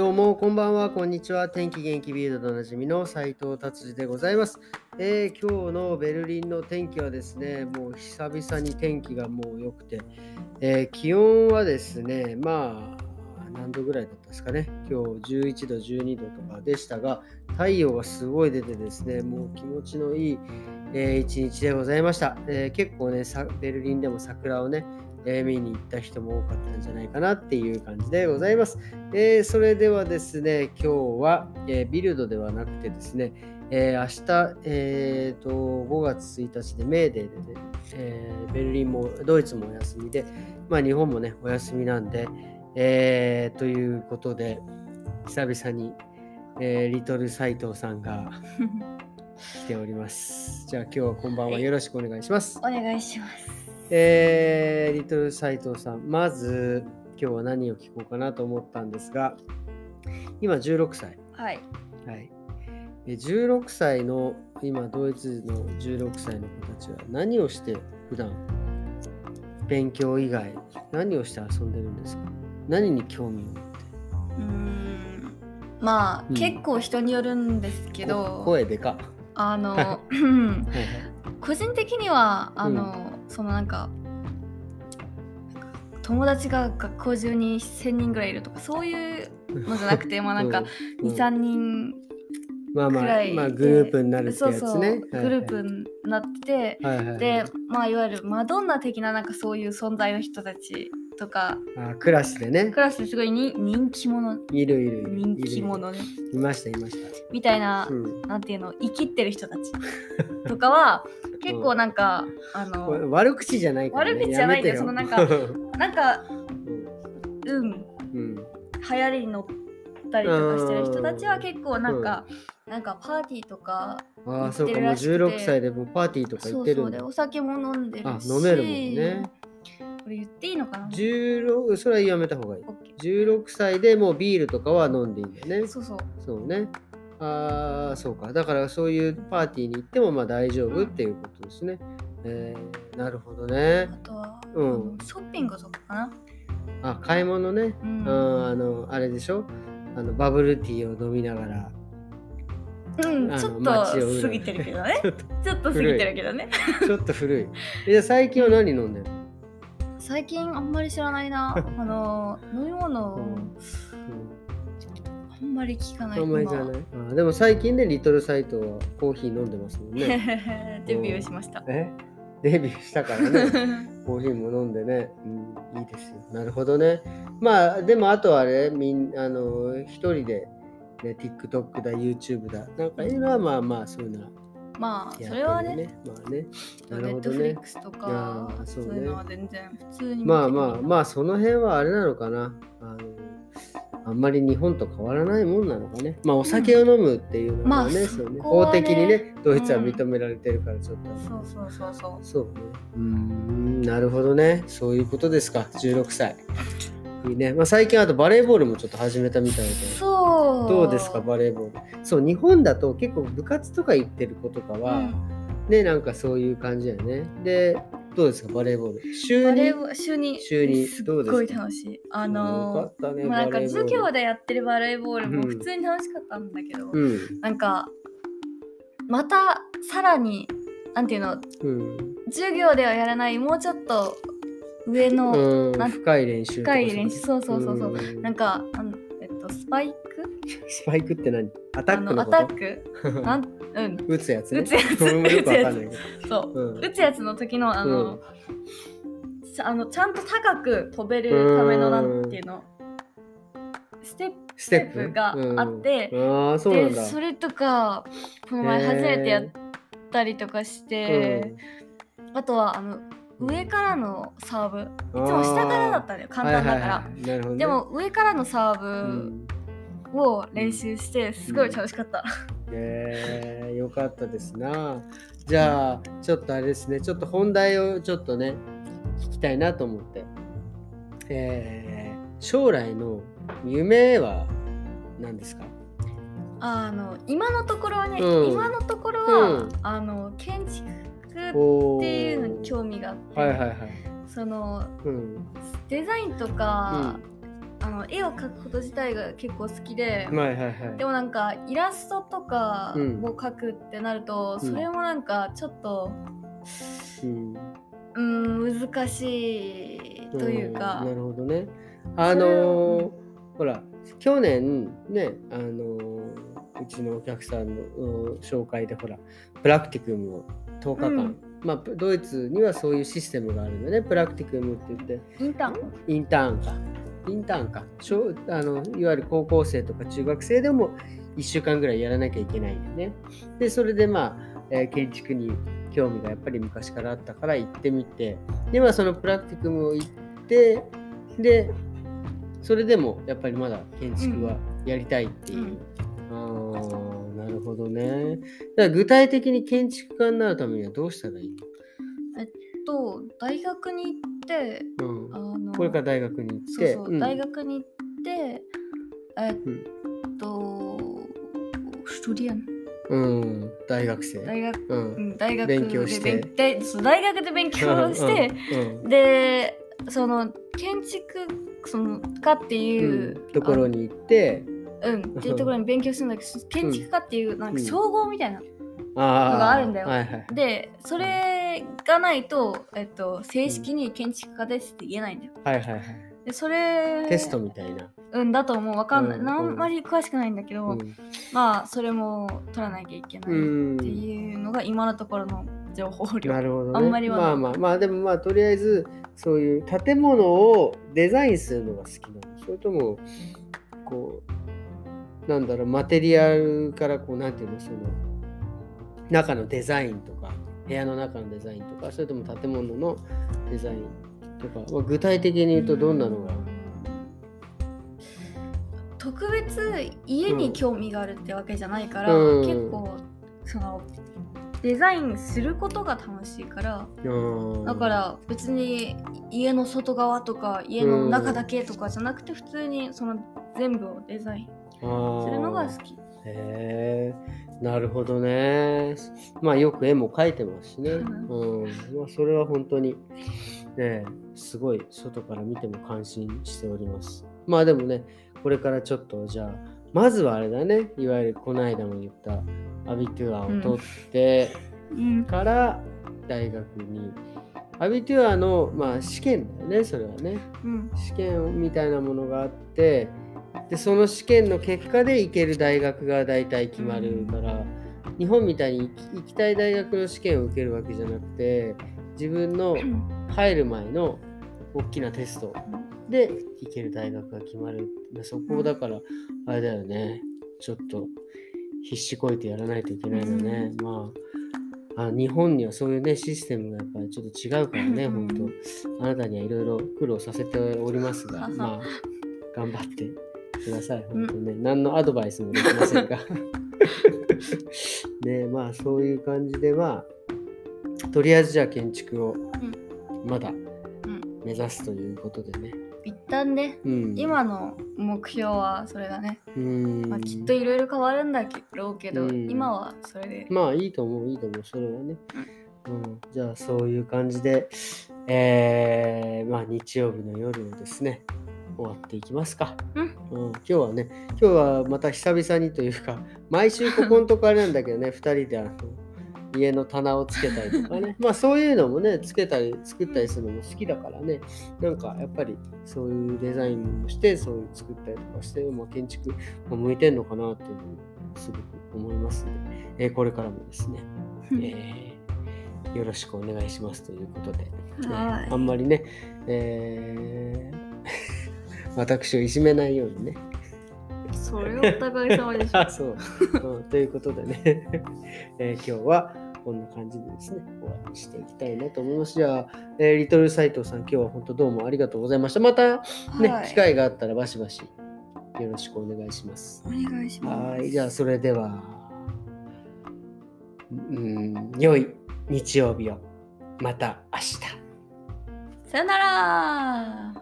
どうも、こんばんは、こんにちは。天気元気ビルドでおなじみの斉藤達治でございます、えー今日のベルリンの天気はですね、もう久々に天気がもう良くて、えー気温はですね、まあ、何度ぐらいだったですかね。今日11度、12度とかでしたが、太陽がすごい出てですね、もう気持ちのいい、えー一日でございました。え結構ね、ベルリンでも桜をね、えー見に行った人も多かったんじゃないかなっていう感じでございます。えーそれではですね、今日は、えービルドではなくてですね、えー明日、えーと、5月1日でメーデーでね、えーベルリンもドイツもお休みで、まあ日本もね、お休みなんで、えーということで、久々に、えーリトル斎藤さんが 来ております。じゃあ今日はこんばんはよろしくお願いします。お願いします。えー、リトル斎藤さん、まず今日は何を聞こうかなと思ったんですが、今16歳。はい。はい。え16歳の、今ドイツの16歳の子たちは何をして普段勉強以外何をして遊んでるんですか？何に興味を持って？うーん。まあ、うん結構人によるんですけこど、声でか。あの、個人的にはあの、そのなんか友達が学校中に1000人ぐらいいるとかそういうのじゃなくて まあなんかうん。うん23人まあまあくらい、まあグループになるってそうそうやつね。グループになってはいはい。でまあいわゆるマドンナ的ななんかそういう存在の人たちとか。あクラスでね。ク。ラスですごいに人気者。いるいるいる。人気者ね。いましたいました。みたいな、うん。なんていうの？生きってる人たちとかは 結構なんか、あこれの悪口じゃないから、ね。悪口じゃないんだよやめてそのなんか うんうん。うん。流行りに乗ったりとかしてる人たちは結構なんか、なんかパーティーとかああ、そうか、もう行ってるらしくて。16歳でもうパーティーとか行そうってるだ。そうんでお酒も飲んでるし。あ、飲めるもんね。これ言っていいのかな？16、それはやめた方がいい。オッケ16歳でもうビールとかは飲んでいいんだよねー。そうそうそうね。ああ、そうか。だからそういうパーティーに行ってもまあ大丈夫っていうことですね。えー、なるほどねあ。とは、うんショッピングとかかな？あ、買い物ね。うんうん、あの、あれでしょ？あのバブルティーを飲みながら。うん、ちょっと過ぎてるけどねちょっと過ぎてるけどねちょっと古い。じ最近は何飲んでるの？最近あんまり知らないな。あの飲み物。をあんまり聞かないあんまりじゃない。あでも最近ね、リトルサイトはコーヒー飲んでますもんね。デビューしました。え？デビューしたからね。コーヒーも飲んでね、うん、いいですよ。なるほどね。まあ、でもあとはね、みんあの、一人で、ね、TikTok だ、YouTube だ、なんかいろいろはまあまあ、そういうのはまあやそれはね。まあね。なネッるほどね。トフリックスとあかーそういうのは全然普通にまあまあまああ、その辺はあれなのかな。あのあんまり日本と変わらないもんなのかね。まあ、お酒を飲むっていうのはね、法的にね、ドイツは認められてるから、ちょっと、そうそうそうそうそうね。うーん、なるほどね。そういうことですか、16歳。いいね。まあ、最近あとバレーボールもちょっと始めたみたいで。そうどうですか、バレーボール？そう、日本だと結構部活とか行ってる子とかは、うんね、なんかそういう感じだよね。で、どうですか、バレーボール？週に？バレーボール週に週に？すっごい楽しいあのったね、まあなんか授業でやってるバレーボールもうん普通に楽しかったんだけど、うん。なんかまたさらになんていうのうん。授業ではやらないもうちょっと上の、うん、深い練習深い練習。そうそうそうそう、ん。なんかあのえっとスパイク？スパイクって何？アタックのアタック。なんうん。打つやつね。打つやつ。俺もよくわかんないけそう、うん。打つやつの時のあの、うん。ちゃあのちゃんと高く飛べるためのなんていうの？ステップステップ？があってうん。ああ、そ。でそれとかこの前初めてやったりとかして、あとはあの上からのサーブ。いつも下からだったのよ簡単だから、はいはいはい。ね。でも上からのサうーん。ブを練習してすごい楽しかった、えー、よかったですな。じゃあ、ちょっとあれですね、ちょっと本題をちょっとね、聞きたいなと思って。えー、将来の夢は何ですか？あの今のところはね、うん。今のところは、うん。あの建築おっていう興味があって、はいはいはい。そのうん。デザインとかあの絵を描くこと自体が結構好きで、はいはいはい。でもなんかイラストとかうんを描くってなると、うんそれもなんかちょっとうんうーん難しいというかんなるほどね。あのーほら去年ねあのーうちのお客さんのうん紹介でほらプラクティクムを10日間、うんまあドイツにはそういうシステムがあるんだね。プラクティクムって言って。インターン？インターンか。インターンか。小あのいわゆる高校生とか中学生でも1週間ぐらいやらなきゃいけないんだね。でそれでまあ、えー建築に興味がやっぱり昔からあったから行ってみて。でまあそのプラクティクムを行ってでそれでもやっぱりまだ建築はやりたいっていう。あー。なるほどね。だから具体的に建築家になるためにはどうしたらいいと大学に行っての、うん。あのこれから大学に行っそうて、そう、ん。大学に行ってえっと、ストゥディアンうん、大学生。大学うん。うん大学勉強して。大学で勉強して、うんでその建築その家ってうん。いう、ところに行って、あうん。っていうところに勉強するんだけど建築家っていうなんか称号みたいな、のがあるんだよ。はいはい。でそれがないと、えっと、正式に建築家ですって言えないんだよ。はいはいはい。でそれテストみたいな。うんだと思う。わかんない、うんなあんまり詳しくないんだけど、うん。まあそれも取らなきゃいけないうんっていうのが今のところの情報量、なるほど、ね。あんまりはまあまあまあ、でもまあ、とりあえず、そういう建物をデザインするのが好きなの。それとも、こう、なんだろう、マテリアルから、こう、なんていうの、その、中のデザインとか、部屋の中のデザインとか、それとも建物のデザインとか、まあ、具体的に言うとどんなのが、特別家に興味があるってわけじゃないから、うん。結構そのデザインすることが楽しいからうん。だから別に家の外側とか家の中だけとかじゃなくて普通にその全部をデザインあするのがー好き。へえ、なるほどね。まあよく絵も描いてますしね。ううん。まあそれは本当にね、すごい外から見ても感心しております。まあでもね、これからちょっとじゃあ、まずはあれだね、いわゆるこの間も言ったアビトゥアを取ってうんから大学に、アビトゥアの、まあ、試験だよね、それはね。うん試験みたいなものがあってでその試験の結果で行ける大学が大体決まるから、日本みたいに行きたい大学の試験を受けるわけじゃなくて自分の入る前の大きなテストで行ける大学が決まる。でそこをだからあれだよね。ちょっと必死こいてやらないといけないのね、まああ日本にはそういうねシステムがやっぱりちょっと違うからね、うん。本当。あなたにはいろいろ苦労させておりますが、うんまあ頑張ってください本当ね、何のアドバイスもできませんが。ねまあそういう感じでまあとりあえずじゃあ建築をまだうん。目指すということでね、一旦ねうん、今の目標はそれだね、うん。まあ、きっといろいろ変わるんだろうけど、うん。今はそれで、まあいいと思ういいと思うそれはね、うん、じゃあそういう感じでえー、まあ日曜日の夜をですね終わっていきますか、うん。今日はね今日はまた久々にというか 毎週ここのとこあれなんだけどね2人であの家の棚をつけたりとかね。まあそういうのもねつけたり作ったりするのも好きだからね。なんかやっぱりそういうデザインをしてそういう作ったりとかして、まあ、建築も向いてんのかなっていうのをすごく思いますので、えーこれからもですね、えーよろしくお願いしますということで、はい。あんまりね、えー私をいじめないようにね。それはお互い様でしょあ そう、うんということでね、えー今日はこんな感じでですね、終わりにしていきたいなと思います。じゃあ、えーリトル斎藤さん、今日は本当どうもありがとうございました。またね、はい機会があったらバシバシよろしくお願いします。お願いしますはい、じゃあそれでは、うん、良い日曜日を。また明日。さよなら